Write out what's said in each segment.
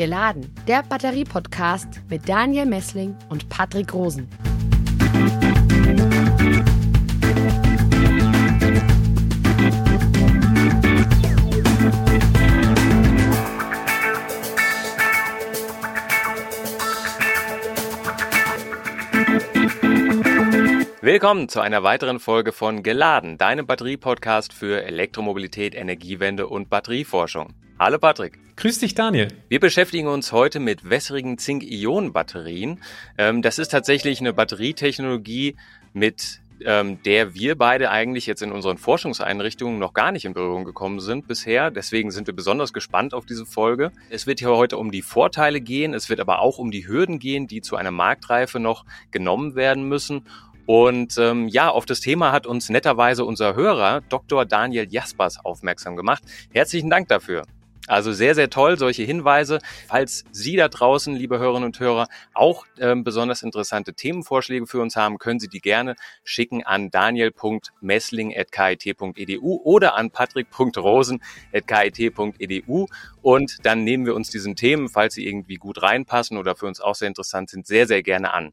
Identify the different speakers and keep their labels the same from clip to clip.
Speaker 1: Geladen, der Batterie-Podcast mit Daniel Messling und Patrick Rosen.
Speaker 2: Willkommen zu einer weiteren Folge von Geladen, deinem Batterie-Podcast für Elektromobilität, Energiewende und Batterieforschung. Hallo Patrick.
Speaker 3: Grüß dich, Daniel.
Speaker 2: Wir beschäftigen uns heute mit wässrigen Zink-Ionen-Batterien. Ähm, das ist tatsächlich eine Batterietechnologie, mit ähm, der wir beide eigentlich jetzt in unseren Forschungseinrichtungen noch gar nicht in Berührung gekommen sind bisher. Deswegen sind wir besonders gespannt auf diese Folge. Es wird hier heute um die Vorteile gehen, es wird aber auch um die Hürden gehen, die zu einer Marktreife noch genommen werden müssen. Und ähm, ja, auf das Thema hat uns netterweise unser Hörer Dr. Daniel Jaspers aufmerksam gemacht. Herzlichen Dank dafür. Also sehr, sehr toll, solche Hinweise. Falls Sie da draußen, liebe Hörerinnen und Hörer, auch ähm, besonders interessante Themenvorschläge für uns haben, können Sie die gerne schicken an daniel.messling.kit.edu oder an patrick.rosen.kit.edu und dann nehmen wir uns diesen Themen, falls sie irgendwie gut reinpassen oder für uns auch sehr interessant sind, sehr, sehr gerne an.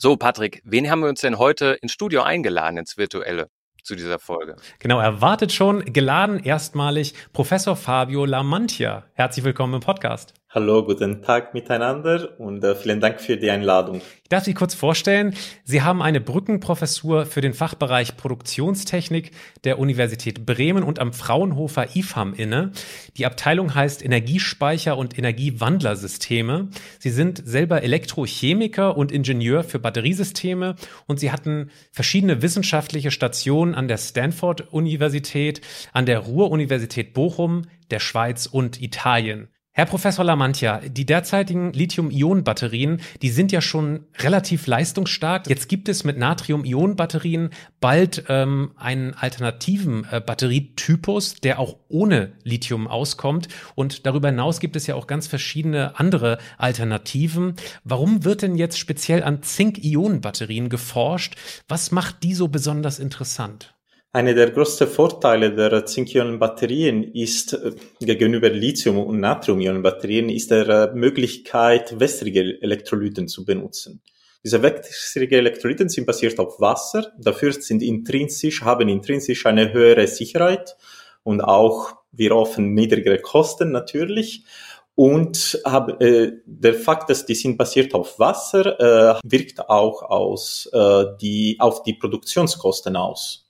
Speaker 2: So, Patrick, wen haben wir uns denn heute ins Studio eingeladen, ins Virtuelle? Zu dieser Folge.
Speaker 3: Genau, erwartet schon, geladen erstmalig Professor Fabio Lamantia. Herzlich willkommen im Podcast.
Speaker 4: Hallo, guten Tag miteinander und äh, vielen Dank für die Einladung.
Speaker 3: Ich darf Sie kurz vorstellen, Sie haben eine Brückenprofessur für den Fachbereich Produktionstechnik der Universität Bremen und am Fraunhofer IFAM inne. Die Abteilung heißt Energiespeicher und Energiewandlersysteme. Sie sind selber Elektrochemiker und Ingenieur für Batteriesysteme und Sie hatten verschiedene wissenschaftliche Stationen an der Stanford Universität, an der Ruhr-Universität Bochum, der Schweiz und Italien. Herr Professor Lamantia, die derzeitigen Lithium-Ionen-Batterien, die sind ja schon relativ leistungsstark. Jetzt gibt es mit Natrium-Ionen-Batterien bald ähm, einen alternativen äh, Batterietypus, der auch ohne Lithium auskommt. Und darüber hinaus gibt es ja auch ganz verschiedene andere Alternativen. Warum wird denn jetzt speziell an Zink-Ionen-Batterien geforscht? Was macht die so besonders interessant?
Speaker 4: Einer der größten Vorteile der Zink-Ionen-Batterien ist äh, gegenüber Lithium- und Natrium-Ionen-Batterien ist der äh, Möglichkeit, wässrige Elektrolyten zu benutzen. Diese wässrige Elektrolyten sind basiert auf Wasser, dafür sind intrinsisch, haben intrinsisch eine höhere Sicherheit und auch wir hoffen niedrigere Kosten natürlich. Und äh, der Fakt, dass die sind basiert auf Wasser, äh, wirkt auch aus, äh, die, auf die Produktionskosten aus.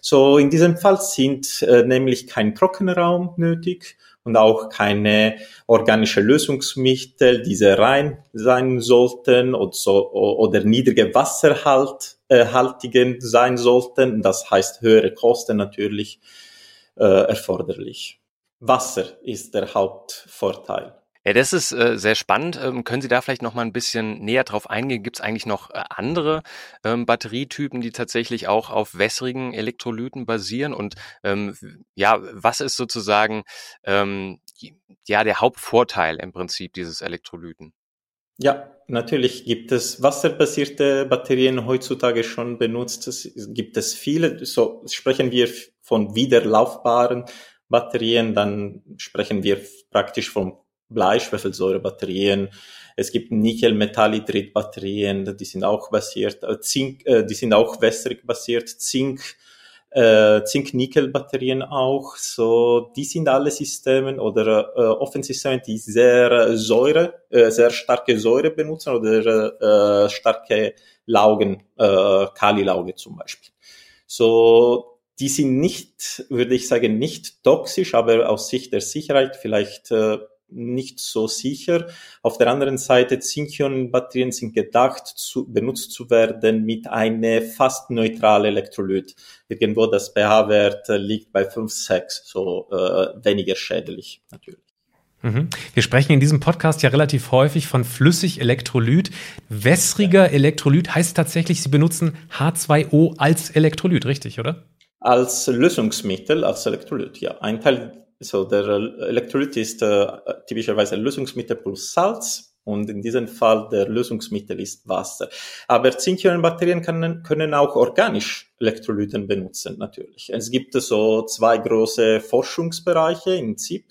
Speaker 4: So in diesem Fall sind äh, nämlich kein trockener Raum nötig und auch keine organische Lösungsmittel, die sehr rein sein sollten oder, so, oder niedrige Wasserhaltigen äh, sein sollten. Das heißt höhere Kosten natürlich äh, erforderlich. Wasser ist der Hauptvorteil.
Speaker 2: Ja, das ist äh, sehr spannend. Ähm, können Sie da vielleicht noch mal ein bisschen näher drauf eingehen? Gibt es eigentlich noch äh, andere ähm, Batterietypen, die tatsächlich auch auf wässrigen Elektrolyten basieren? Und ähm, ja, was ist sozusagen ähm, ja der Hauptvorteil im Prinzip dieses Elektrolyten?
Speaker 4: Ja, natürlich gibt es wasserbasierte Batterien heutzutage schon benutzt. Es gibt es viele. So sprechen wir von wiederlaufbaren Batterien, dann sprechen wir praktisch von Bleischwefelsäurebatterien. Es gibt Nickel-Metallhydrid-Batterien, die sind auch basiert, äh, Zink, äh, die sind auch wässrig basiert, Zink, äh, Zink-Nickel-Batterien auch. So, die sind alle Systeme oder äh, Offensysteme, die sehr Säure, äh, sehr starke Säure benutzen oder äh, starke Laugen, äh, Kali-Lauge zum Beispiel. So, die sind nicht, würde ich sagen, nicht toxisch, aber aus Sicht der Sicherheit vielleicht äh, nicht so sicher. Auf der anderen Seite, Zink-Ionen-Batterien sind gedacht, zu, benutzt zu werden mit einem fast neutralen Elektrolyt. Irgendwo das pH-Wert liegt bei 5, 6, so äh, weniger schädlich natürlich.
Speaker 3: Mhm. Wir sprechen in diesem Podcast ja relativ häufig von flüssig Elektrolyt. Wässriger Elektrolyt heißt tatsächlich, Sie benutzen H2O als Elektrolyt, richtig, oder?
Speaker 4: Als Lösungsmittel, als Elektrolyt, ja. Ein Teil so der Elektrolyt ist äh, typischerweise Lösungsmittel plus Salz und in diesem Fall der Lösungsmittel ist Wasser. Aber Zink-Ionen-Batterien können, können auch organisch Elektrolyten benutzen natürlich. Es gibt so zwei große Forschungsbereiche im ZIP.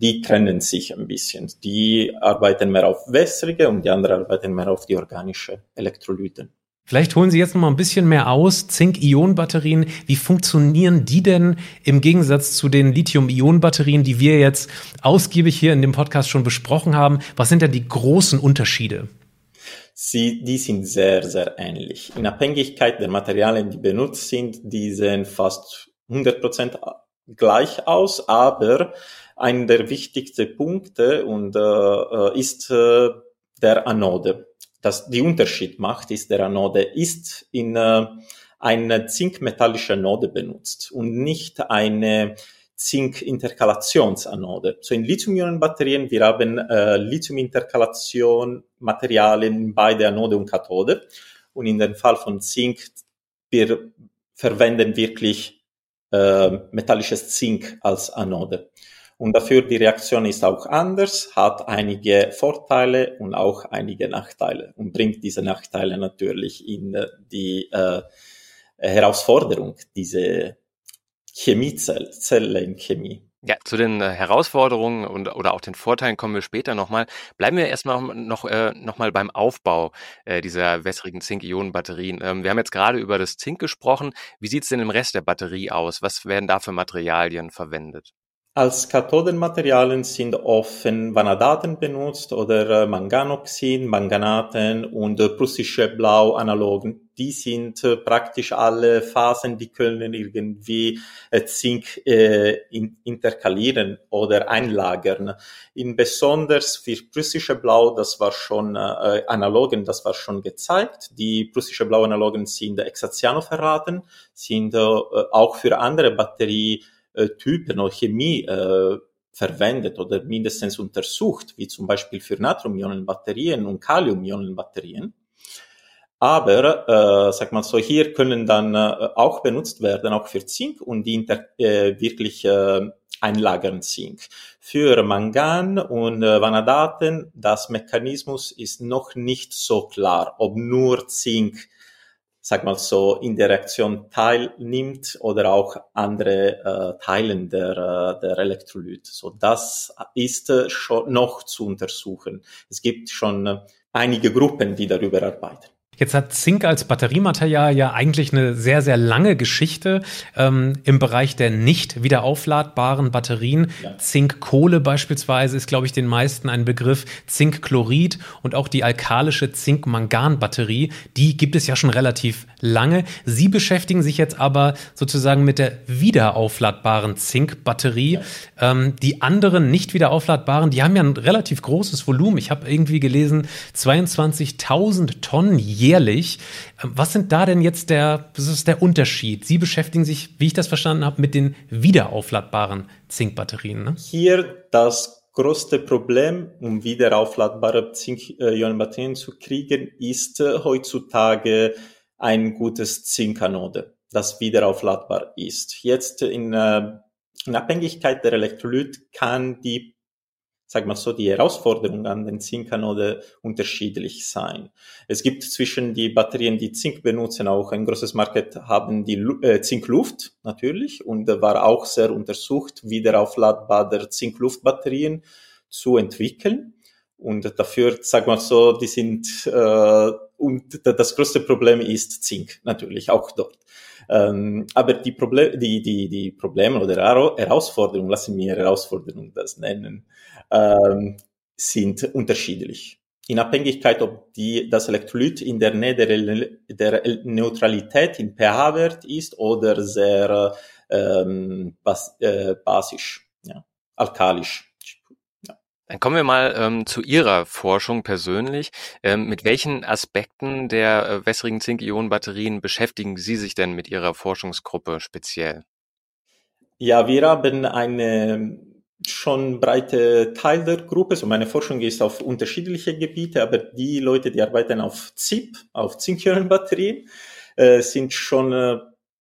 Speaker 4: die trennen sich ein bisschen. Die arbeiten mehr auf wässrige und die anderen arbeiten mehr auf die organische Elektrolyten.
Speaker 3: Vielleicht holen Sie jetzt noch mal ein bisschen mehr aus. Zink-Ionen-Batterien, wie funktionieren die denn im Gegensatz zu den Lithium-Ionen-Batterien, die wir jetzt ausgiebig hier in dem Podcast schon besprochen haben? Was sind denn die großen Unterschiede?
Speaker 4: Sie, die sind sehr, sehr ähnlich. In Abhängigkeit der Materialien, die benutzt sind, die sehen fast 100 Prozent gleich aus, aber einer der wichtigsten Punkte und, äh, äh, ist äh, der Anode das die Unterschied macht, ist der Anode ist in äh, eine zinkmetallische Anode benutzt und nicht eine Zink-Interkalationsanode. So in Lithium-Ionen-Batterien, wir haben äh, Lithium-Interkalation Materialien bei der Anode und Kathode. Und in dem Fall von Zink, wir verwenden wirklich äh, metallisches Zink als Anode. Und dafür die Reaktion ist auch anders, hat einige Vorteile und auch einige Nachteile und bringt diese Nachteile natürlich in äh, die äh, Herausforderung, diese Chemiezelle, Zelle in Chemie.
Speaker 2: Ja, zu den äh, Herausforderungen und oder auch den Vorteilen kommen wir später nochmal. Bleiben wir erstmal noch, äh, noch mal beim Aufbau äh, dieser wässrigen Zink-Ionen-Batterien. Ähm, wir haben jetzt gerade über das Zink gesprochen. Wie sieht es denn im Rest der Batterie aus? Was werden da für Materialien verwendet?
Speaker 4: Als Kathodenmaterialien sind oft Vanadaten benutzt oder äh, Manganoxin, Manganaten und äh, prussische Blau-Analogen. Die sind äh, praktisch alle Phasen, die können irgendwie Zink interkalieren oder einlagern. In besonders für prussische Blau, das war schon Analogen, das war schon gezeigt. Die prussische Blau-Analogen sind Exaciano verraten, sind auch für andere Batterie äh, Typen oder Chemie äh, verwendet oder mindestens untersucht, wie zum Beispiel für Natrium-Ionen-Batterien und Kalium-Ionen-Batterien. Aber, äh, sag mal so, hier können dann äh, auch benutzt werden, auch für Zink und die inter, äh, wirklich äh, einlagern Zink. Für Mangan und äh, Vanadaten, das Mechanismus ist noch nicht so klar, ob nur Zink sag mal so, in der Reaktion teilnimmt oder auch andere äh, Teilen der, äh, der Elektrolyt. So, das ist äh, schon noch zu untersuchen. Es gibt schon äh, einige Gruppen, die darüber arbeiten.
Speaker 3: Jetzt hat Zink als Batteriematerial ja eigentlich eine sehr, sehr lange Geschichte ähm, im Bereich der nicht wiederaufladbaren Batterien. Ja. Zinkkohle beispielsweise ist, glaube ich, den meisten ein Begriff. Zinkchlorid und auch die alkalische Zink-Mangan-Batterie, die gibt es ja schon relativ lange. Sie beschäftigen sich jetzt aber sozusagen mit der wiederaufladbaren Zinkbatterie. Ja. Ähm, die anderen nicht wiederaufladbaren, die haben ja ein relativ großes Volumen. Ich habe irgendwie gelesen, 22.000 Tonnen jährlich. Ähm, was sind da denn jetzt der, was ist der Unterschied? Sie beschäftigen sich, wie ich das verstanden habe, mit den wiederaufladbaren Zinkbatterien. Ne?
Speaker 4: Hier das größte Problem, um wiederaufladbare Zink-Ionen-Batterien zu kriegen, ist äh, heutzutage ein gutes Zinkanode, das wiederaufladbar ist. Jetzt in, äh, in Abhängigkeit der Elektrolyt kann die sag mal so, die Herausforderung an den Zinkanode unterschiedlich sein. Es gibt zwischen die Batterien, die Zink benutzen, auch ein großes Market, haben die äh, Zinkluft natürlich und war auch sehr untersucht, wiederaufladbare Zinkluftbatterien zu entwickeln. Und dafür, sag mal so, die sind, äh, und das größte Problem ist Zink, natürlich auch dort. Ähm, aber die, Problem, die, die, die Probleme oder Herausforderungen, lassen wir Herausforderungen das nennen, ähm, sind unterschiedlich. In Abhängigkeit, ob die, das Elektrolyt in der Nähe der, der Neutralität im pH-Wert ist oder sehr ähm, bas, äh, basisch, ja, alkalisch.
Speaker 2: Dann kommen wir mal ähm, zu Ihrer Forschung persönlich. Ähm, mit welchen Aspekten der äh, wässrigen Zink-Ionen-Batterien beschäftigen Sie sich denn mit Ihrer Forschungsgruppe speziell?
Speaker 4: Ja, wir haben eine schon breite Teil der Gruppe. So meine Forschung ist auf unterschiedliche Gebiete, aber die Leute, die arbeiten auf ZIP, auf Zink-Ionen-Batterien, äh, sind schon äh,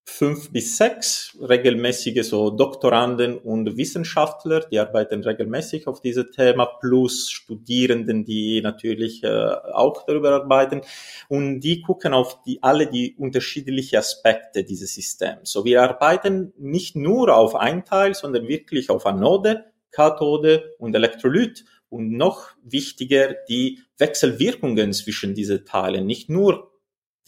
Speaker 4: fünf bis sechs regelmäßige so Doktoranden und Wissenschaftler, die arbeiten regelmäßig auf dieses Thema, plus Studierenden, die natürlich äh, auch darüber arbeiten. Und die gucken auf die, alle die unterschiedlichen Aspekte dieses Systems. So wir arbeiten nicht nur auf ein Teil, sondern wirklich auf Anode, Kathode und Elektrolyt und noch wichtiger die Wechselwirkungen zwischen diesen Teilen. Nicht nur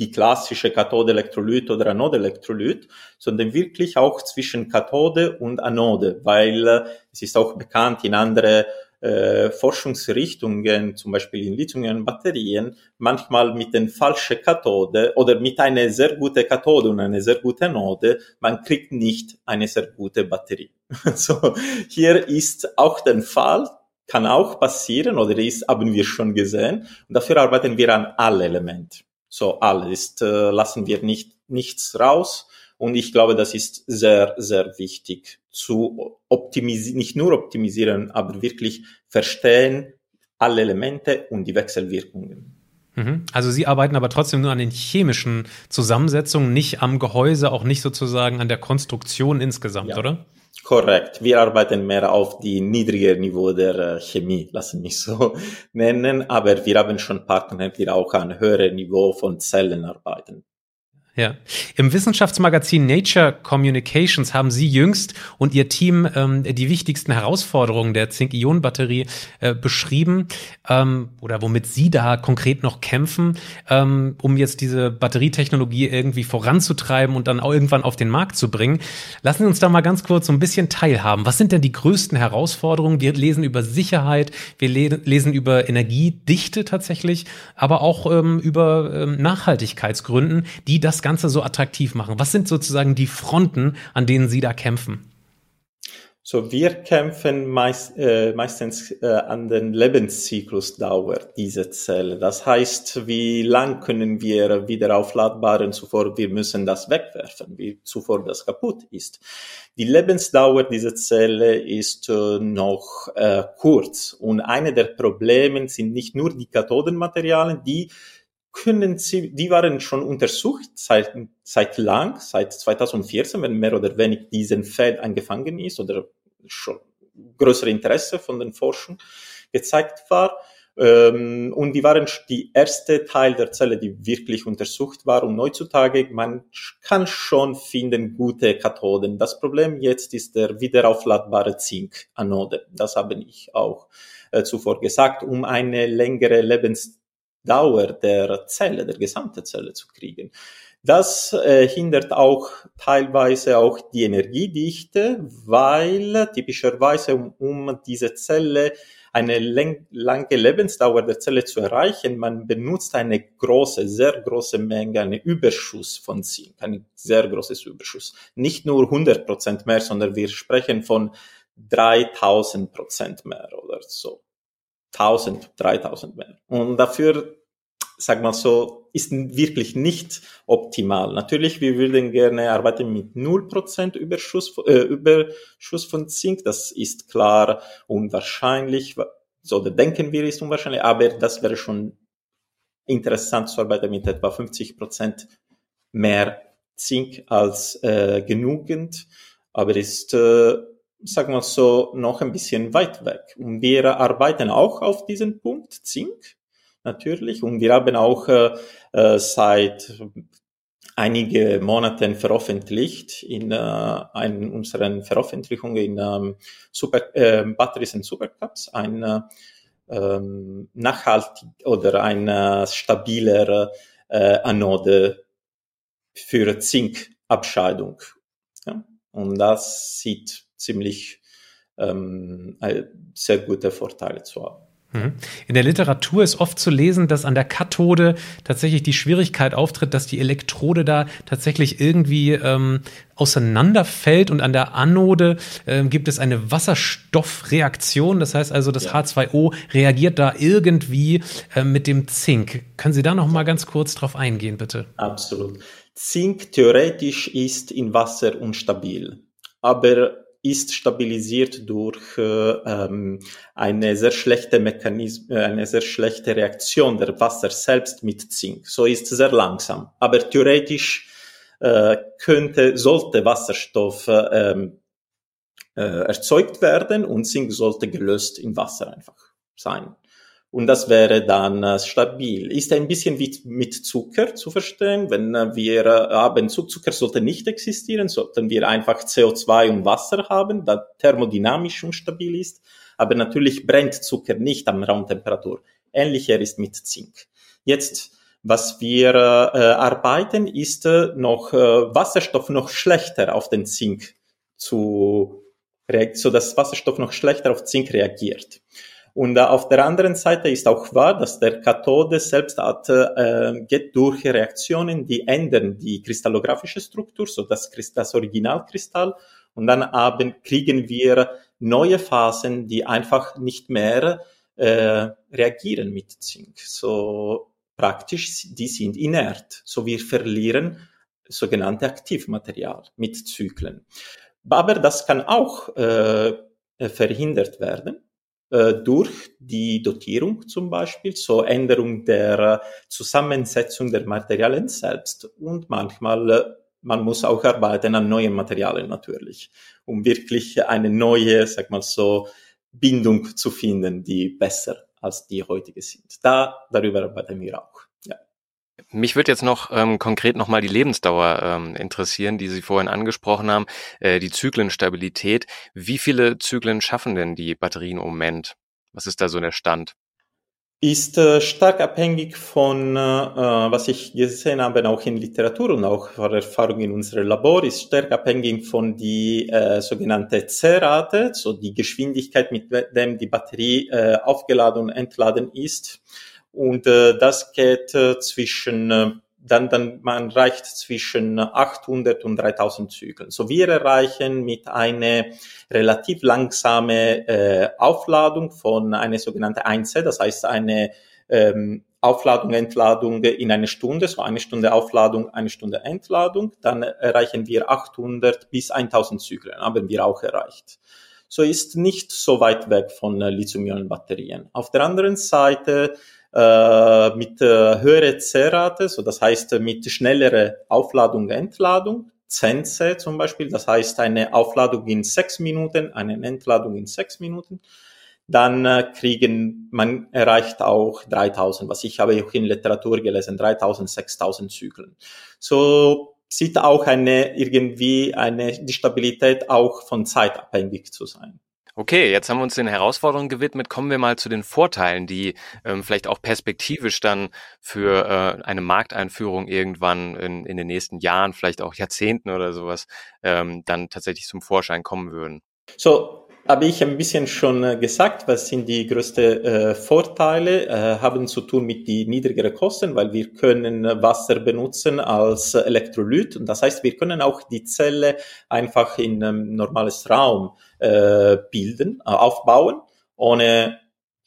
Speaker 4: die klassische Kathode-Elektrolyt oder Anode-Elektrolyt, sondern wirklich auch zwischen Kathode und Anode, weil äh, es ist auch bekannt in andere äh, Forschungsrichtungen, zum Beispiel in Lithium-Batterien, manchmal mit den falschen Kathode oder mit einer sehr guten Kathode und einer sehr guten Anode, man kriegt nicht eine sehr gute Batterie. so, hier ist auch der Fall, kann auch passieren oder ist, haben wir schon gesehen. Und dafür arbeiten wir an alle Elemente. So alles äh, lassen wir nicht nichts raus. Und ich glaube, das ist sehr, sehr wichtig zu optimisieren, nicht nur optimisieren, aber wirklich verstehen alle Elemente und die Wechselwirkungen.
Speaker 3: Mhm. Also Sie arbeiten aber trotzdem nur an den chemischen Zusammensetzungen, nicht am Gehäuse, auch nicht sozusagen an der Konstruktion insgesamt, ja. oder?
Speaker 4: Korrekt. Wir arbeiten mehr auf die niedrige Niveau der äh, Chemie, lassen mich so nennen, aber wir haben schon Partner, die auch an höherem Niveau von Zellen arbeiten.
Speaker 3: Ja. Im Wissenschaftsmagazin Nature Communications haben Sie jüngst und Ihr Team ähm, die wichtigsten Herausforderungen der Zink-Ionen-Batterie äh, beschrieben ähm, oder womit Sie da konkret noch kämpfen, ähm, um jetzt diese Batterietechnologie irgendwie voranzutreiben und dann auch irgendwann auf den Markt zu bringen. Lassen Sie uns da mal ganz kurz so ein bisschen teilhaben. Was sind denn die größten Herausforderungen? Wir lesen über Sicherheit, wir le lesen über Energiedichte tatsächlich, aber auch ähm, über ähm, Nachhaltigkeitsgründen, die das Ganze so attraktiv machen? Was sind sozusagen die Fronten, an denen Sie da kämpfen?
Speaker 4: So, wir kämpfen meist, äh, meistens äh, an den Lebenszyklusdauer dieser Zelle. Das heißt, wie lang können wir wieder aufladbaren, zuvor wir müssen das wegwerfen, wie zuvor das kaputt ist. Die Lebensdauer dieser Zelle ist äh, noch äh, kurz und eine der Probleme sind nicht nur die Kathodenmaterialien, die können sie, die waren schon untersucht seit, seit lang, seit 2014, wenn mehr oder weniger diesen Feld angefangen ist oder schon größere Interesse von den Forschern gezeigt war. Ähm, und die waren die erste Teil der Zelle, die wirklich untersucht war. Und heutzutage, man kann schon finden gute Kathoden. Das Problem jetzt ist der wiederaufladbare Zink-Anode. Das habe ich auch äh, zuvor gesagt, um eine längere Lebens Dauer der Zelle, der gesamten Zelle zu kriegen. Das äh, hindert auch teilweise auch die Energiedichte, weil typischerweise um, um diese Zelle eine lange Lebensdauer der Zelle zu erreichen, man benutzt eine große, sehr große Menge, eine Überschuss von Zink, ein sehr großes Überschuss. Nicht nur 100 Prozent mehr, sondern wir sprechen von 3000 Prozent mehr oder so. 1000, 3000 mehr. Und dafür, sag mal so, ist wirklich nicht optimal. Natürlich, wir würden gerne arbeiten mit 0% Überschuss, äh, Überschuss von Zink. Das ist klar unwahrscheinlich. So, denken wir, ist unwahrscheinlich. Aber das wäre schon interessant zu arbeiten mit etwa 50% mehr Zink als äh, genügend. Aber ist, äh, sagen wir so, noch ein bisschen weit weg. Und wir arbeiten auch auf diesen Punkt, Zink, natürlich. Und wir haben auch äh, äh seit einige Monaten veröffentlicht in, äh, in unseren Veröffentlichungen in ähm, Super, äh, Batteries and Supercups ein äh, ähm, nachhaltig oder ein äh, stabiler äh, Anode für Zinkabscheidung. Ja? Und das sieht ziemlich ähm, sehr gute Vorteile zu haben.
Speaker 3: Mhm. In der Literatur ist oft zu lesen, dass an der Kathode tatsächlich die Schwierigkeit auftritt, dass die Elektrode da tatsächlich irgendwie ähm, auseinanderfällt und an der Anode äh, gibt es eine Wasserstoffreaktion. Das heißt also, das ja. H2O reagiert da irgendwie äh, mit dem Zink. Können Sie da noch mal ganz kurz drauf eingehen, bitte?
Speaker 4: Absolut. Zink theoretisch ist in Wasser unstabil, aber ist stabilisiert durch äh, ähm, eine sehr schlechte Mechanismus, äh, eine sehr schlechte Reaktion der Wasser selbst mit Zink. So ist sehr langsam. Aber theoretisch äh, könnte, sollte Wasserstoff äh, äh, erzeugt werden und Zink sollte gelöst in Wasser einfach sein. Und das wäre dann äh, stabil. Ist ein bisschen wie mit Zucker zu verstehen. Wenn äh, wir äh, haben, Zucker sollte nicht existieren, sollten wir einfach CO2 und Wasser haben, da thermodynamisch unstabil ist. Aber natürlich brennt Zucker nicht am Raumtemperatur. Ähnlicher ist mit Zink. Jetzt, was wir äh, arbeiten, ist äh, noch äh, Wasserstoff noch schlechter auf den Zink zu, so dass Wasserstoff noch schlechter auf Zink reagiert. Und äh, auf der anderen Seite ist auch wahr, dass der Kathode selbst hat, äh, geht durch Reaktionen, die ändern die kristallographische Struktur, so das, das Originalkristall. Und dann haben, kriegen wir neue Phasen, die einfach nicht mehr äh, reagieren mit Zink. So praktisch, die sind inert. So wir verlieren sogenannte Aktivmaterial mit Zyklen. Aber das kann auch äh, verhindert werden äh, durch die Dotierung zum Beispiel, so Änderung der Zusammensetzung der Materialien selbst und manchmal äh, man muss auch arbeiten an neuen Materialien natürlich, um wirklich eine neue, sag mal so, Bindung zu finden, die besser als die heutige sind. Da darüber arbeiten wir auch.
Speaker 2: Mich würde jetzt noch ähm, konkret nochmal die Lebensdauer ähm, interessieren, die Sie vorhin angesprochen haben, äh, die Zyklenstabilität. Wie viele Zyklen schaffen denn die Batterien im Moment? Was ist da so der Stand?
Speaker 4: Ist äh, stark abhängig von, äh, was ich gesehen habe, auch in Literatur und auch von Erfahrung in unserem Labor, ist stark abhängig von die äh, sogenannte C-Rate, so die Geschwindigkeit, mit dem die Batterie äh, aufgeladen und entladen ist. Und äh, das geht äh, zwischen, äh, dann, dann man reicht zwischen 800 und 3000 Zyklen. So wir erreichen mit einer relativ langsame äh, Aufladung von einer sogenannten 1C, das heißt eine ähm, Aufladung, Entladung in eine Stunde, so eine Stunde Aufladung, eine Stunde Entladung, dann erreichen wir 800 bis 1000 Zyklen, haben wir auch erreicht. So ist nicht so weit weg von äh, Lithium-Ionen-Batterien. Auf der anderen Seite äh, mit äh, höherer C-Rate, so das heißt äh, mit schnellerer Aufladung, Entladung, Zense zum Beispiel, das heißt eine Aufladung in sechs Minuten, eine Entladung in sechs Minuten, dann äh, kriegen, man erreicht auch 3000, was ich habe auch in Literatur gelesen, 3000, 6000 Zyklen. So sieht auch eine, irgendwie eine, die Stabilität auch von Zeit abhängig zu sein.
Speaker 2: Okay, jetzt haben wir uns den Herausforderungen gewidmet. Kommen wir mal zu den Vorteilen, die ähm, vielleicht auch perspektivisch dann für äh, eine Markteinführung irgendwann in, in den nächsten Jahren, vielleicht auch Jahrzehnten oder sowas, ähm, dann tatsächlich zum Vorschein kommen würden.
Speaker 4: So, habe ich ein bisschen schon äh, gesagt, was sind die größten äh, Vorteile, äh, haben zu tun mit die niedrigeren Kosten, weil wir können Wasser benutzen als Elektrolyt und das heißt, wir können auch die Zelle einfach in einem normales Raum äh, bilden, äh, aufbauen, ohne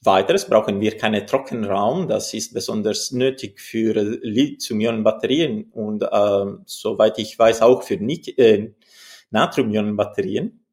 Speaker 4: weiteres brauchen wir keinen Trockenraum. Das ist besonders nötig für Lithium-Ionen-Batterien und äh, soweit ich weiß auch für äh, Natrium-Ionen-Batterien.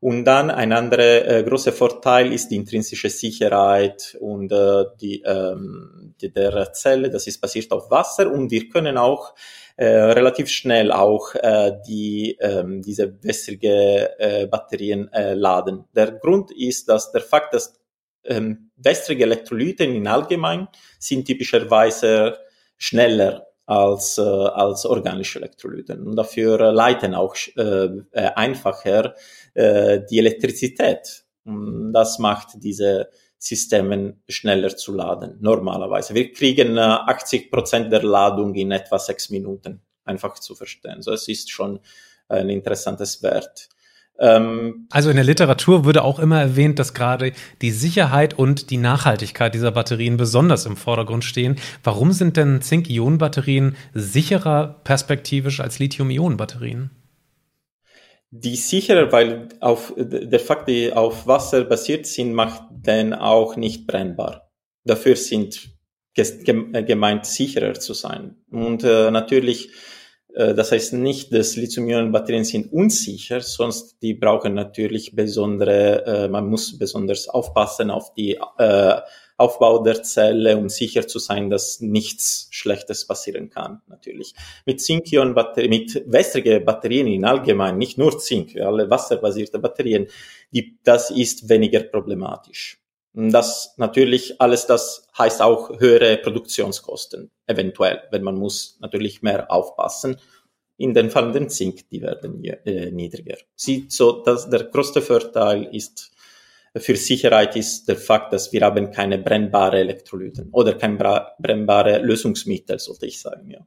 Speaker 4: Und dann ein anderer äh, großer Vorteil ist die intrinsische Sicherheit und äh, die, ähm, die der Zelle. Das ist basiert auf Wasser und wir können auch äh, relativ schnell auch äh, die ähm, diese wässrige äh, Batterien äh, laden. Der Grund ist, dass der Fakt, dass ähm, wässrige Elektrolyte in allgemein sind typischerweise schneller als, äh, als organische Elektrolyten und dafür leiten auch äh, äh, einfacher äh, die Elektrizität. Und das macht diese Systemen schneller zu laden, normalerweise. Wir kriegen äh, 80 Prozent der Ladung in etwa sechs Minuten, einfach zu verstehen. So, es ist schon ein interessantes Wert.
Speaker 3: Ähm, also in der Literatur würde auch immer erwähnt, dass gerade die Sicherheit und die Nachhaltigkeit dieser Batterien besonders im Vordergrund stehen. Warum sind denn Zink-Ionen-Batterien sicherer perspektivisch als Lithium-Ionen-Batterien?
Speaker 4: Die sicherer, weil auf, der Fakt, die auf Wasser basiert sind, macht den auch nicht brennbar. Dafür sind gemeint, sicherer zu sein. Und äh, natürlich das heißt nicht, dass Lithium-Ionen-Batterien sind unsicher, sonst die brauchen natürlich besondere, äh, man muss besonders aufpassen auf die äh, Aufbau der Zelle, um sicher zu sein, dass nichts Schlechtes passieren kann, natürlich. Mit Zink-Ionen-Batterien, mit wässrigen Batterien in allgemein, nicht nur Zink, alle wasserbasierte Batterien, die, das ist weniger problematisch. Das natürlich alles, das heißt auch höhere Produktionskosten, eventuell, wenn man muss natürlich mehr aufpassen. In den fallenden Zink, die werden äh, niedriger. Sieht so, dass der größte Vorteil ist für Sicherheit ist der Fakt, dass wir haben keine brennbare Elektrolyten oder kein brennbare Lösungsmittel, sollte ich sagen, ja.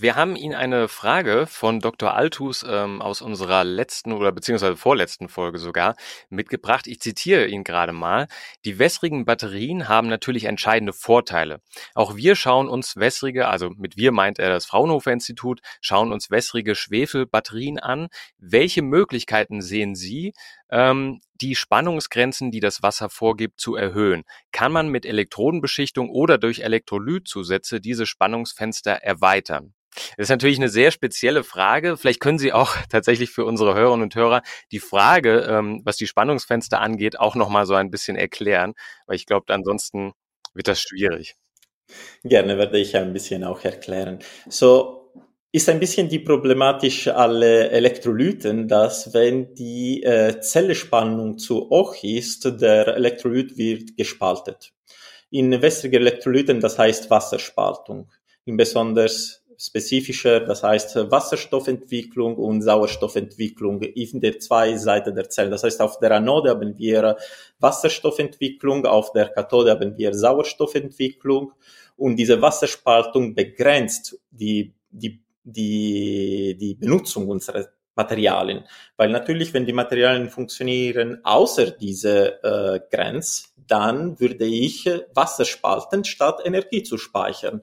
Speaker 2: Wir haben Ihnen eine Frage von Dr. Altus ähm, aus unserer letzten oder beziehungsweise vorletzten Folge sogar mitgebracht. Ich zitiere ihn gerade mal. Die wässrigen Batterien haben natürlich entscheidende Vorteile. Auch wir schauen uns wässrige, also mit wir meint er das Fraunhofer Institut, schauen uns wässrige Schwefelbatterien an. Welche Möglichkeiten sehen Sie, ähm, die Spannungsgrenzen, die das Wasser vorgibt, zu erhöhen? Kann man mit Elektrodenbeschichtung oder durch Elektrolytzusätze diese Spannungsfenster erweitern? Das ist natürlich eine sehr spezielle Frage. Vielleicht können Sie auch tatsächlich für unsere Hörerinnen und Hörer die Frage, ähm, was die Spannungsfenster angeht, auch nochmal so ein bisschen erklären, weil ich glaube, ansonsten wird das schwierig.
Speaker 4: Gerne werde ich ein bisschen auch erklären. So ist ein bisschen die Problematik alle Elektrolyten, dass wenn die äh, Zellspannung zu hoch ist, der Elektrolyt wird gespaltet. In wässrigen Elektrolyten, das heißt Wasserspaltung. In besonders spezifischer, das heißt Wasserstoffentwicklung und Sauerstoffentwicklung in der zwei Seiten der Zelle. Das heißt, auf der Anode haben wir Wasserstoffentwicklung, auf der Kathode haben wir Sauerstoffentwicklung und diese Wasserspaltung begrenzt die, die, die, die Benutzung unserer Materialien. Weil natürlich, wenn die Materialien funktionieren außer dieser äh, Grenze, dann würde ich Wasser spalten, statt Energie zu speichern.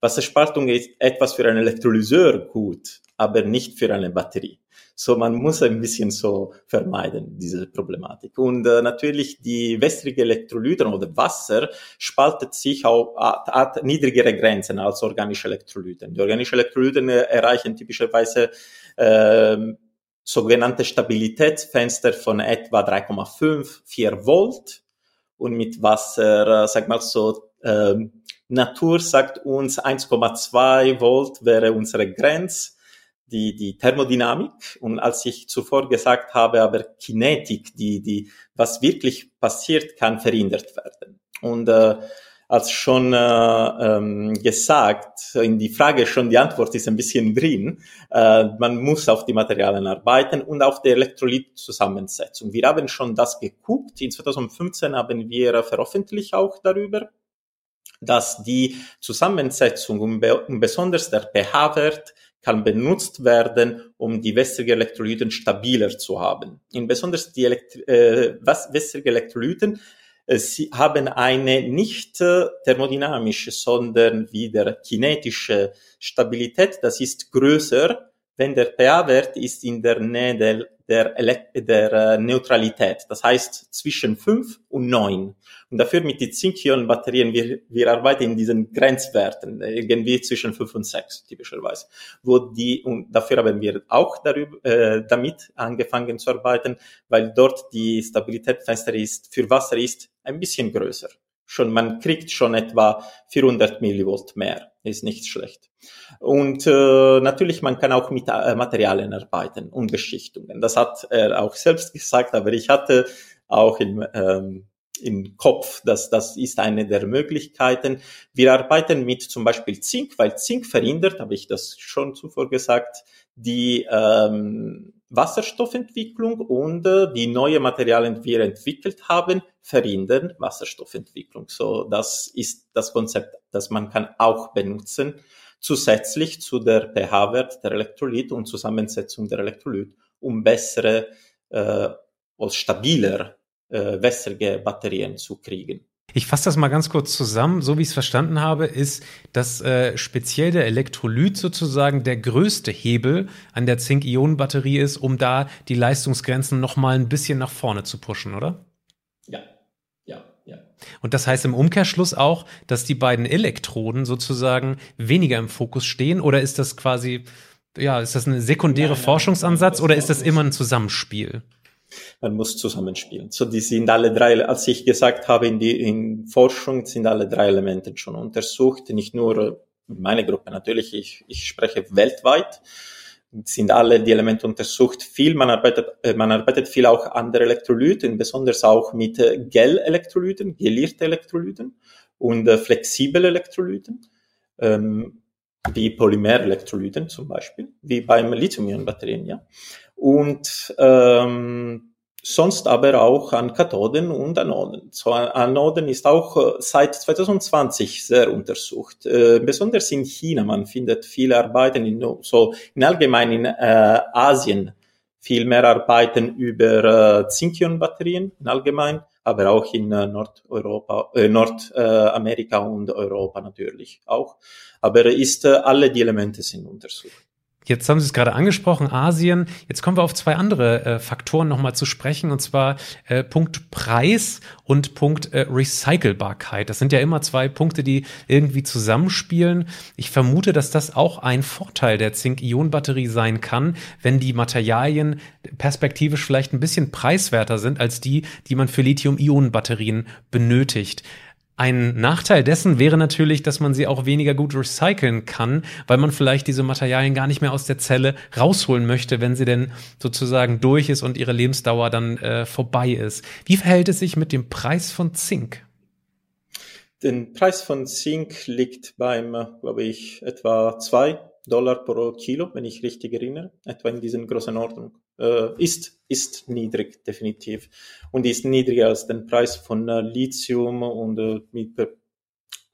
Speaker 4: Wasserspaltung ist etwas für einen Elektrolyseur gut, aber nicht für eine Batterie. So, man muss ein bisschen so vermeiden, diese Problematik. Und äh, natürlich die wässrige Elektrolyten oder Wasser spaltet sich auf hat niedrigere Grenzen als organische Elektrolyten. Die organischen Elektrolyten äh, erreichen typischerweise äh, sogenannte Stabilitätsfenster von etwa 3,5, 4 Volt und mit Wasser, äh, sag mal so, äh, Natur sagt uns 1,2 Volt wäre unsere Grenze, die, die Thermodynamik. Und als ich zuvor gesagt habe, aber Kinetik, die, die, was wirklich passiert, kann verhindert werden. Und äh, als schon äh, ähm, gesagt, in die Frage schon die Antwort ist ein bisschen drin. Äh, man muss auf die Materialien arbeiten und auf der Elektrolytzusammensetzung. Wir haben schon das geguckt. In 2015 haben wir veröffentlicht auch darüber dass die Zusammensetzung und, be und besonders der pH-Wert kann benutzt werden, um die wässrigen Elektrolyten stabiler zu haben. In besonders die Elekt äh, wässrigen Elektrolyten äh, sie haben eine nicht äh, thermodynamische, sondern wieder kinetische Stabilität. Das ist größer, wenn der pH-Wert ist in der Nähe der der, äh, Neutralität. Das heißt zwischen 5 und 9. Und dafür mit den Zink-Ionen-Batterien, wir, wir arbeiten in diesen Grenzwerten, irgendwie zwischen 5 und 6 typischerweise. Wo die, und dafür haben wir auch darüber, äh, damit angefangen zu arbeiten, weil dort die Stabilitätsfenster ist, für Wasser ist ein bisschen größer schon, man kriegt schon etwa 400 Millivolt mehr. Ist nicht schlecht. Und äh, natürlich, man kann auch mit äh, Materialien arbeiten und Beschichtungen. Das hat er auch selbst gesagt, aber ich hatte auch im, ähm, im Kopf, dass das ist eine der Möglichkeiten. Wir arbeiten mit zum Beispiel Zink, weil Zink verhindert, habe ich das schon zuvor gesagt, die ähm, Wasserstoffentwicklung und äh, die neue Materialien, die wir entwickelt haben, verhindern Wasserstoffentwicklung. So, das ist das Konzept, das man kann auch benutzen, zusätzlich zu der pH-Wert der Elektrolyt und Zusammensetzung der Elektrolyt, um bessere äh, stabiler äh, wässrige Batterien zu kriegen.
Speaker 3: Ich fasse das mal ganz kurz zusammen. So wie ich es verstanden habe, ist, dass äh, speziell der Elektrolyt sozusagen der größte Hebel an der Zink-Ionen-Batterie ist, um da die Leistungsgrenzen noch mal ein bisschen nach vorne zu pushen, oder?
Speaker 4: Ja, ja, ja.
Speaker 3: Und das heißt im Umkehrschluss auch, dass die beiden Elektroden sozusagen weniger im Fokus stehen, oder ist das quasi, ja, ist das ein sekundärer Forschungsansatz oder ist das immer ein Zusammenspiel?
Speaker 4: Man muss zusammenspielen. So, die sind alle drei, als ich gesagt habe, in, die, in Forschung sind alle drei Elemente schon untersucht, nicht nur meine Gruppe natürlich, ich, ich spreche weltweit. sind alle die Elemente untersucht. Viel, man arbeitet, äh, man arbeitet viel auch an Elektrolyten, besonders auch mit äh, Gel-Elektrolyten, gelierte Elektrolyten und äh, flexible Elektrolyten, ähm, wie Polymer-Elektrolyten zum Beispiel, wie beim Lithium-Ionen-Batterien, ja. Und ähm, sonst aber auch an Kathoden und Anoden. So, Anoden ist auch äh, seit 2020 sehr untersucht. Äh, besonders in China, man findet viele Arbeiten in, so in allgemein in äh, Asien, viel mehr Arbeiten über äh, Zinkion-Batterien in allgemein, aber auch in äh, Nordeuropa, äh, Nordamerika und Europa natürlich auch. Aber ist äh, alle die Elemente sind untersucht.
Speaker 3: Jetzt haben Sie es gerade angesprochen, Asien. Jetzt kommen wir auf zwei andere äh, Faktoren nochmal zu sprechen, und zwar äh, Punkt Preis und Punkt äh, Recycelbarkeit. Das sind ja immer zwei Punkte, die irgendwie zusammenspielen. Ich vermute, dass das auch ein Vorteil der Zink-Ionen-Batterie sein kann, wenn die Materialien perspektivisch vielleicht ein bisschen preiswerter sind als die, die man für Lithium-Ionen-Batterien benötigt. Ein Nachteil dessen wäre natürlich, dass man sie auch weniger gut recyceln kann, weil man vielleicht diese Materialien gar nicht mehr aus der Zelle rausholen möchte, wenn sie denn sozusagen durch ist und ihre Lebensdauer dann äh, vorbei ist. Wie verhält es sich mit dem Preis von Zink?
Speaker 4: Der Preis von Zink liegt beim, glaube ich, etwa zwei Dollar pro Kilo, wenn ich richtig erinnere, etwa in diesen großen Ordnung. Äh, ist, ist niedrig, definitiv. Und ist niedriger als den Preis von äh, Lithium und äh, mit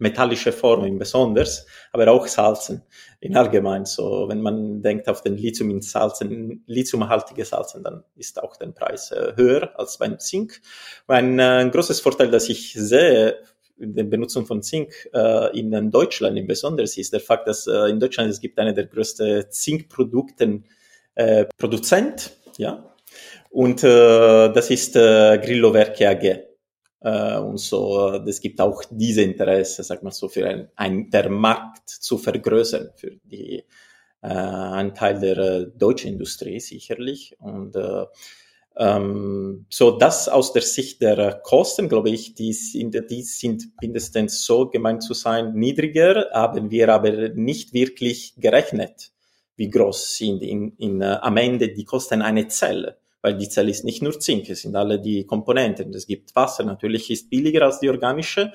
Speaker 4: metallische Formen besonders, aber auch Salzen in allgemein. So, wenn man denkt auf den Lithium in Salzen, lithiumhaltige Salzen, dann ist auch der Preis äh, höher als beim Zink. Ein, äh, großes Vorteil, das ich sehe der Benutzung von Zink äh, in Deutschland im Besonderen ist der Fakt, dass äh, in Deutschland es gibt eine der größten Zinkprodukten äh, Produzent, ja, und äh, das ist äh, Grillo Werke AG. Äh, und so, äh, es gibt auch diese Interesse, sag mal so, für ein, ein der Markt zu vergrößern für die äh, Anteil der äh, deutschen Industrie sicherlich. Und äh, so, das aus der Sicht der Kosten, glaube ich, die sind, die sind mindestens so gemeint zu sein niedriger, haben wir aber nicht wirklich gerechnet, wie groß sind in, in, uh, am Ende die Kosten einer Zelle. Weil die Zelle ist nicht nur Zink, es sind alle die Komponenten. Es gibt Wasser, natürlich ist billiger als die organische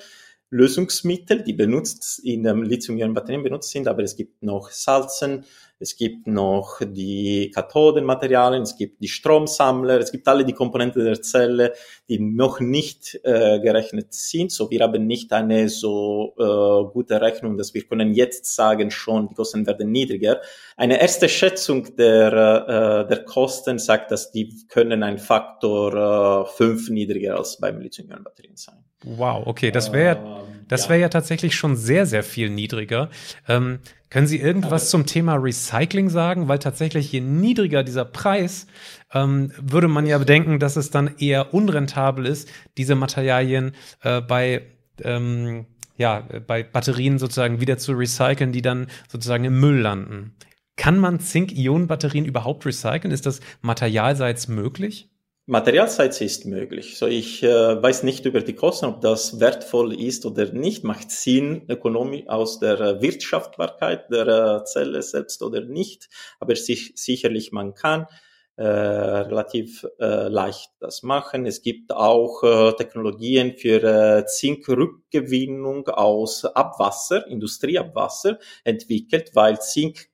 Speaker 4: Lösungsmittel, die benutzt in ähm, Lithium-Ionen-Batterien benutzt sind, aber es gibt noch Salzen, es gibt noch die Kathodenmaterialien, es gibt die Stromsammler, es gibt alle die Komponenten der Zelle, die noch nicht äh, gerechnet sind. So, wir haben nicht eine so äh, gute Rechnung, dass wir können jetzt sagen schon, die Kosten werden niedriger. Eine erste Schätzung der, äh, der Kosten sagt, dass die können ein Faktor äh, fünf niedriger als beim Lithium-Ionen-Batterien sein.
Speaker 3: Wow, okay, das wäre ähm, das wäre ja. ja tatsächlich schon sehr, sehr viel niedriger. Ähm, können Sie irgendwas Aber zum Thema Recycling sagen? Weil tatsächlich je niedriger dieser Preis, ähm, würde man ja bedenken, dass es dann eher unrentabel ist, diese Materialien äh, bei ähm, ja, bei Batterien sozusagen wieder zu recyceln, die dann sozusagen im Müll landen. Kann man Zink-Ionen-Batterien überhaupt recyceln? Ist das materialseits möglich?
Speaker 4: Materialseits ist möglich. So, ich äh, weiß nicht über die Kosten, ob das wertvoll ist oder nicht. Macht Sinn Ökonomie aus der äh, Wirtschaftbarkeit der äh, Zelle selbst oder nicht. Aber sich, sicherlich man kann äh, relativ äh, leicht das machen. Es gibt auch äh, Technologien für äh, Zinkrückgewinnung aus Abwasser, Industrieabwasser entwickelt, weil Zink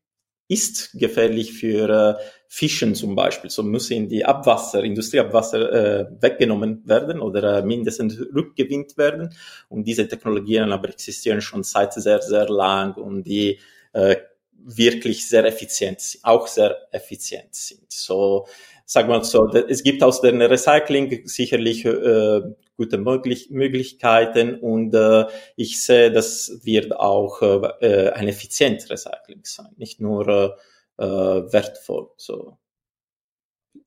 Speaker 4: ist gefährlich für äh, Fischen zum Beispiel. So müssen die Abwasser, Industrieabwasser äh, weggenommen werden oder äh, mindestens rückgewinnt werden. Und diese Technologien aber existieren schon seit sehr, sehr lang und die äh, wirklich sehr effizient, auch sehr effizient sind. So, sag mal so, es gibt aus dem Recycling sicherlich äh, gute möglich Möglichkeiten und äh, ich sehe, das wird auch äh, ein effizientes Recycling sein, nicht nur äh, äh, wertvoll. So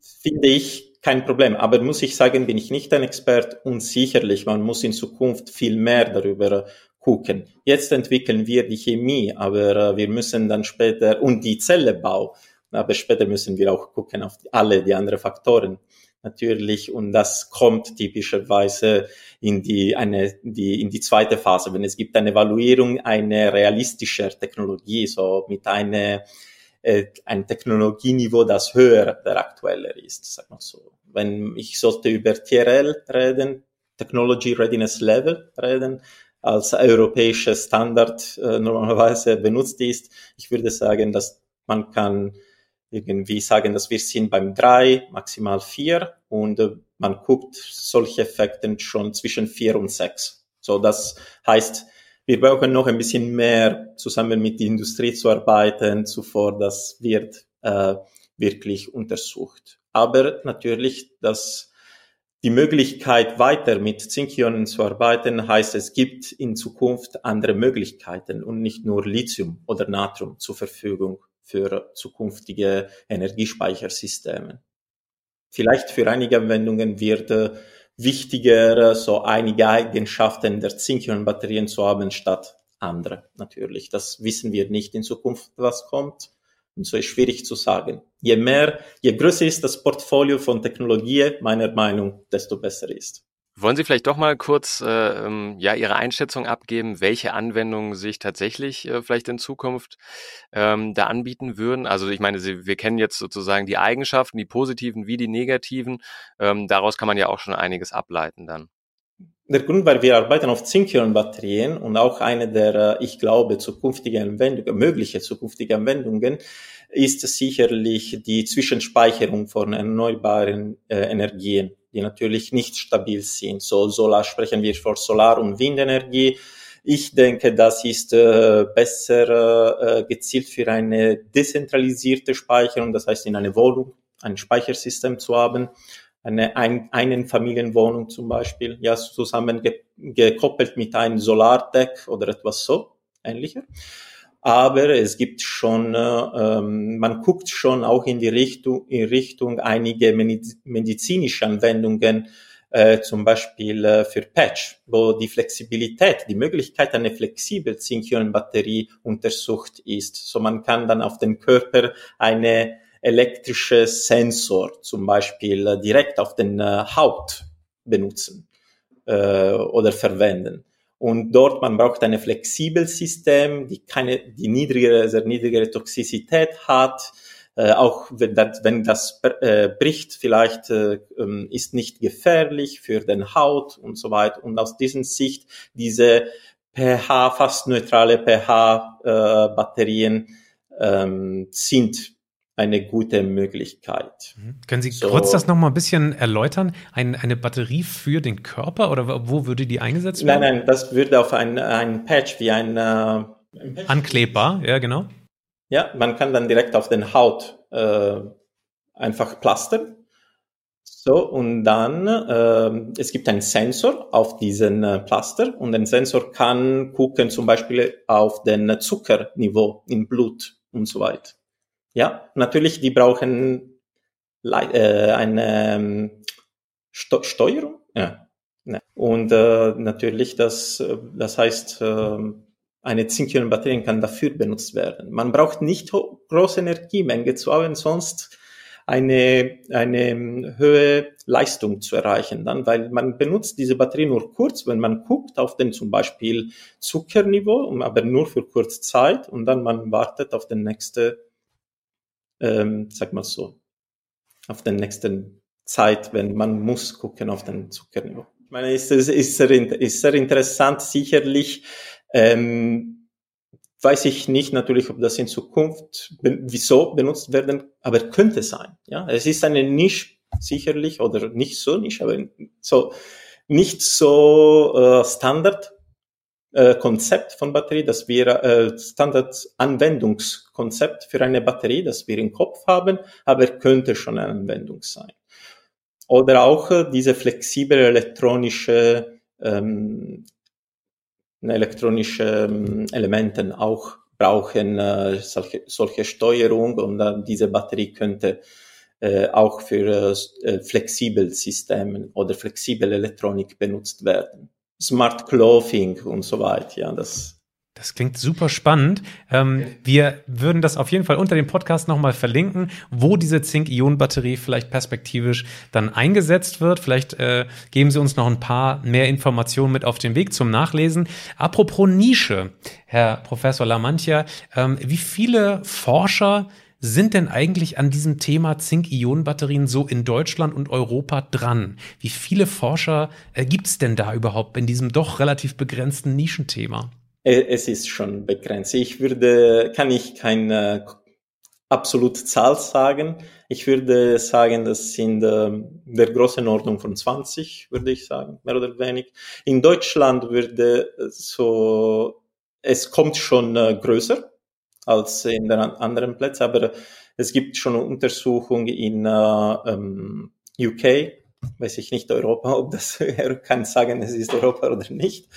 Speaker 4: finde ich kein Problem. Aber muss ich sagen, bin ich nicht ein Expert und sicherlich, man muss in Zukunft viel mehr darüber gucken. Jetzt entwickeln wir die Chemie, aber äh, wir müssen dann später und die Zellebau, aber später müssen wir auch gucken auf alle die anderen Faktoren natürlich und das kommt typischerweise in die eine die in die zweite Phase, wenn es gibt eine Evaluierung eine realistische Technologie so mit einer äh, ein Technologieniveau, das höher der aktuelle ist, sag mal so. Wenn ich sollte über TRL reden, Technology Readiness Level reden, als europäischer Standard äh, normalerweise benutzt ist. Ich würde sagen, dass man kann irgendwie sagen, dass wir sind beim drei, maximal vier und äh, man guckt solche Effekte schon zwischen vier und sechs. So, das heißt, wir brauchen noch ein bisschen mehr zusammen mit der Industrie zu arbeiten, zuvor das wird äh, wirklich untersucht. Aber natürlich, dass die Möglichkeit, weiter mit Zinkionen zu arbeiten, heißt, es gibt in Zukunft andere Möglichkeiten und nicht nur Lithium oder Natrium zur Verfügung für zukünftige Energiespeichersysteme. Vielleicht für einige Anwendungen wird äh, wichtiger, so einige Eigenschaften der Zinkionbatterien zu haben, statt andere natürlich. Das wissen wir nicht in Zukunft, was kommt. Und so ist schwierig zu sagen. Je mehr, je größer ist das Portfolio von Technologie, meiner Meinung, desto besser ist.
Speaker 2: Wollen Sie vielleicht doch mal kurz äh, ähm, ja Ihre Einschätzung abgeben, welche Anwendungen sich tatsächlich äh, vielleicht in Zukunft ähm, da anbieten würden? Also ich meine, Sie, wir kennen jetzt sozusagen die Eigenschaften, die positiven wie die negativen. Ähm, daraus kann man ja auch schon einiges ableiten dann.
Speaker 4: Der Grund, weil wir arbeiten auf Zinkion-Batterien und auch eine der, äh, ich glaube, zukünftigen Anwendungen, mögliche zukünftige Anwendungen, ist sicherlich die Zwischenspeicherung von erneuerbaren äh, Energien die natürlich nicht stabil sind. So Solar sprechen wir vor Solar- und Windenergie. Ich denke, das ist äh, besser äh, gezielt für eine dezentralisierte Speicherung, das heißt in eine Wohnung ein Speichersystem zu haben, eine ein, einen Familienwohnung zum Beispiel, ja zusammen ge gekoppelt mit einem Solardeck oder etwas so ähnlicher aber es gibt schon, ähm, man guckt schon auch in die Richtung, in Richtung einige medizinische Anwendungen, äh, zum Beispiel äh, für Patch, wo die Flexibilität, die Möglichkeit eine flexible Zinc-Ionen-Batterie untersucht ist. So man kann dann auf den Körper eine elektrische Sensor zum Beispiel äh, direkt auf den äh, Haut benutzen äh, oder verwenden. Und dort, man braucht ein flexibles System, die keine, die niedrigere, sehr niedrigere Toxizität hat. Äh, auch wenn das, wenn das äh, bricht, vielleicht äh, ähm, ist nicht gefährlich für den Haut und so weiter. Und aus dieser Sicht diese pH, fast neutrale pH-Batterien äh, ähm, sind eine gute Möglichkeit.
Speaker 3: Mhm. Können Sie so. kurz das noch mal ein bisschen erläutern? Ein, eine Batterie für den Körper oder wo würde die eingesetzt
Speaker 4: werden? Nein, nein, das würde auf ein, ein Patch wie ein, äh,
Speaker 3: ein Anklebbar, ja genau.
Speaker 4: Ja, man kann dann direkt auf den Haut äh, einfach plastern. So, und dann, äh, es gibt einen Sensor auf diesen äh, Plaster und ein Sensor kann gucken zum Beispiel auf den Zuckerniveau im Blut und so weiter. Ja, natürlich, die brauchen äh, eine ähm, Sto Steuerung. Ja. Ne. Und äh, natürlich, das, äh, das heißt, äh, eine Zink-Ionen-Batterie kann dafür benutzt werden. Man braucht nicht große Energiemenge zu haben, sonst eine, eine ähm, höhere Leistung zu erreichen, dann, weil man benutzt diese Batterie nur kurz, wenn man guckt auf den zum Beispiel Zuckerniveau, aber nur für kurze Zeit und dann man wartet auf den nächste ähm, sag mal so, auf den nächsten Zeit, wenn man muss gucken auf den Zuckerniveau. Ich meine, ist, ist, ist, sehr, ist sehr interessant, sicherlich. Ähm, weiß ich nicht natürlich, ob das in Zukunft wieso benutzt werden, aber könnte sein. Ja, es ist eine Nische sicherlich oder nicht so Nische, aber so nicht so äh, Standard äh, Konzept von Batterie, das wir äh, Standard-Anwendungskonzept für eine Batterie, das wir im Kopf haben, aber könnte schon eine Anwendung sein. Oder auch äh, diese flexible elektronische ähm, elektronische ähm, Elementen auch brauchen äh, solche, solche Steuerung und äh, diese Batterie könnte äh, auch für äh, flexibel Systemen oder flexible Elektronik benutzt werden. Smart Clothing und so weiter. Ja, das
Speaker 3: das klingt super spannend. Ähm, wir würden das auf jeden Fall unter dem Podcast nochmal verlinken, wo diese Zink-Ionen-Batterie vielleicht perspektivisch dann eingesetzt wird. Vielleicht äh, geben Sie uns noch ein paar mehr Informationen mit auf den Weg zum Nachlesen. Apropos Nische, Herr Professor Lamantia, ähm, wie viele Forscher sind denn eigentlich an diesem Thema Zink-Ionen-Batterien so in Deutschland und Europa dran? Wie viele Forscher äh, gibt es denn da überhaupt in diesem doch relativ begrenzten Nischenthema?
Speaker 4: Äh, es ist schon begrenzt. Ich würde, kann ich keine absolute Zahl sagen. Ich würde sagen, das sind äh, der großen Ordnung von 20, würde ich sagen, mehr oder weniger. In Deutschland würde so, es kommt schon äh, größer als in den anderen Plätzen, aber es gibt schon Untersuchungen in äh, ähm, UK, weiß ich nicht Europa, ob das, kann sagen, es ist Europa oder nicht,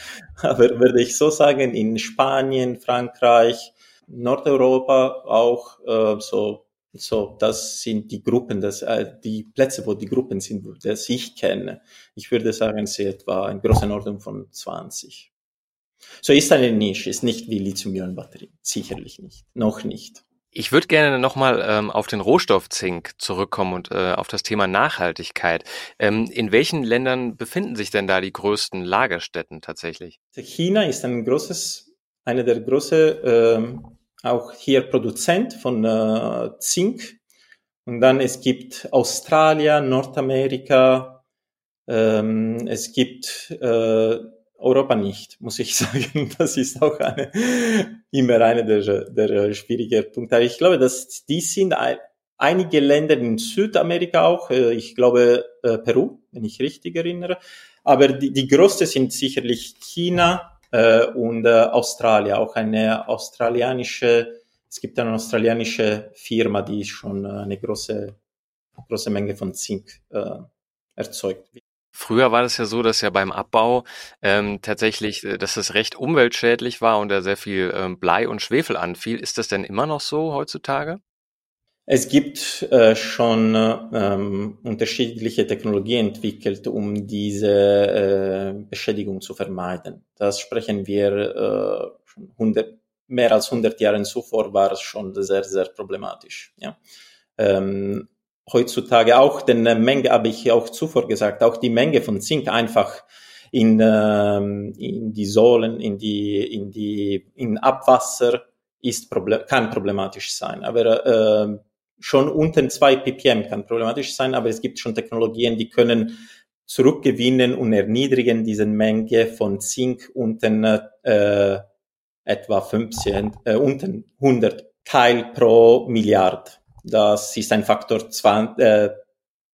Speaker 4: aber würde ich so sagen, in Spanien, Frankreich, Nordeuropa auch äh, so so, das sind die Gruppen, das, äh, die Plätze, wo die Gruppen sind, das ich kenne. Ich würde sagen, ist etwa in großer Ordnung von 20. So ist eine Nische, ist nicht wie Lithium-Ionen-Batterie. Sicherlich nicht. Noch nicht.
Speaker 2: Ich würde gerne nochmal ähm, auf den Rohstoff Zink zurückkommen und äh, auf das Thema Nachhaltigkeit. Ähm, in welchen Ländern befinden sich denn da die größten Lagerstätten tatsächlich?
Speaker 4: China ist ein großes, eine der großen, ähm, auch hier Produzent von äh, Zink. Und dann es gibt Australien, Nordamerika, ähm, es gibt äh, Europa nicht, muss ich sagen. Das ist auch eine, immer einer der, der schwierigen Punkte. Ich glaube, dass die sind ein, einige Länder in Südamerika auch, äh, ich glaube äh, Peru, wenn ich richtig erinnere. Aber die, die größte sind sicherlich China äh, und äh, Australien, auch eine australianische, es gibt eine australianische Firma, die schon eine große, große Menge von Zink äh, erzeugt.
Speaker 2: Früher war das ja so, dass ja beim Abbau ähm, tatsächlich, äh, dass es recht umweltschädlich war und da sehr viel ähm, Blei und Schwefel anfiel. Ist das denn immer noch so heutzutage?
Speaker 4: Es gibt äh, schon ähm, unterschiedliche Technologien entwickelt, um diese äh, Beschädigung zu vermeiden. Das sprechen wir äh, schon 100, mehr als 100 Jahre zuvor war es schon sehr, sehr problematisch. Ja. Ähm, heutzutage auch den Menge, habe ich auch zuvor gesagt, auch die Menge von Zink einfach in, ähm, in die Sohlen, in die, in die, in Abwasser ist problem kann problematisch sein. Aber äh, schon unten zwei ppm kann problematisch sein, aber es gibt schon Technologien, die können zurückgewinnen und erniedrigen diese Menge von Zink unten äh, etwa 15, äh, unten 100 Teil pro Milliard. Das ist ein Faktor 20, äh,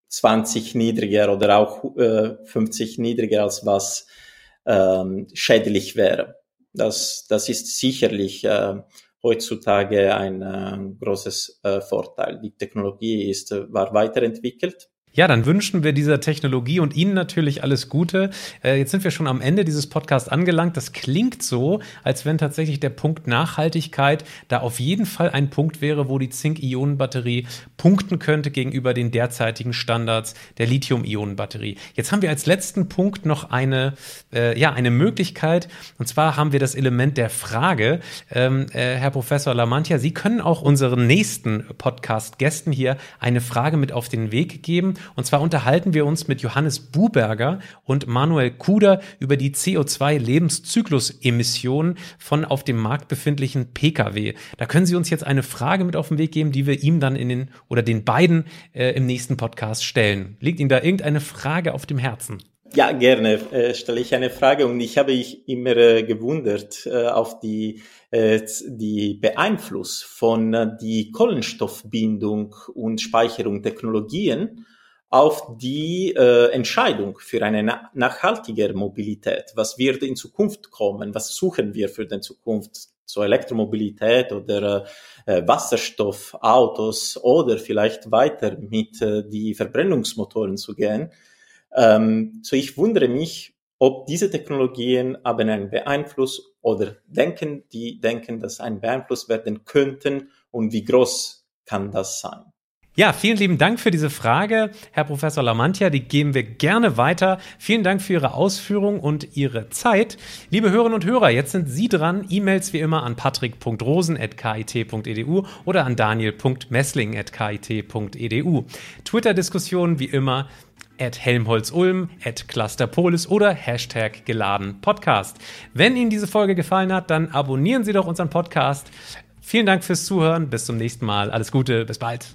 Speaker 4: 20 niedriger oder auch äh, 50 niedriger als was ähm, schädlich wäre. Das, das ist sicherlich äh, heutzutage ein äh, großes äh, Vorteil. Die Technologie ist, äh, war weiterentwickelt
Speaker 3: ja, dann wünschen wir dieser Technologie und Ihnen natürlich alles Gute. Äh, jetzt sind wir schon am Ende dieses Podcasts angelangt. Das klingt so, als wenn tatsächlich der Punkt Nachhaltigkeit da auf jeden Fall ein Punkt wäre, wo die Zink-Ionen-Batterie punkten könnte gegenüber den derzeitigen Standards der Lithium-Ionen-Batterie. Jetzt haben wir als letzten Punkt noch eine, äh, ja, eine Möglichkeit. Und zwar haben wir das Element der Frage. Ähm, äh, Herr Professor Lamantia, Sie können auch unseren nächsten Podcast-Gästen hier eine Frage mit auf den Weg geben. Und zwar unterhalten wir uns mit Johannes Buberger und Manuel Kuder über die CO2-Lebenszyklusemissionen von auf dem Markt befindlichen Pkw. Da können Sie uns jetzt eine Frage mit auf den Weg geben, die wir ihm dann in den oder den beiden äh, im nächsten Podcast stellen. Liegt Ihnen da irgendeine Frage auf dem Herzen?
Speaker 4: Ja, gerne äh, stelle ich eine Frage und ich habe mich immer äh, gewundert äh, auf die, äh, die Beeinfluss von äh, die Kohlenstoffbindung und Speicherung Technologien auf die äh, Entscheidung für eine na nachhaltige Mobilität. Was wird in Zukunft kommen? Was suchen wir für die Zukunft? So Elektromobilität oder äh, Wasserstoffautos oder vielleicht weiter mit äh, die Verbrennungsmotoren zu gehen. Ähm, so ich wundere mich, ob diese Technologien haben einen Beeinfluss oder denken, die denken, dass ein Beeinfluss werden könnten und wie groß kann das sein?
Speaker 3: Ja, vielen lieben Dank für diese Frage, Herr Professor Lamantia. Die geben wir gerne weiter. Vielen Dank für Ihre Ausführung und Ihre Zeit. Liebe Hörerinnen und Hörer, jetzt sind Sie dran. E-Mails wie immer an patrick.rosen.kit.edu oder an daniel.messling.kit.edu. Twitter-Diskussionen wie immer at Helmholtz-Ulm, at Clusterpolis oder Hashtag geladen Podcast. Wenn Ihnen diese Folge gefallen hat, dann abonnieren Sie doch unseren Podcast Vielen Dank fürs Zuhören. Bis zum nächsten Mal. Alles Gute. Bis bald.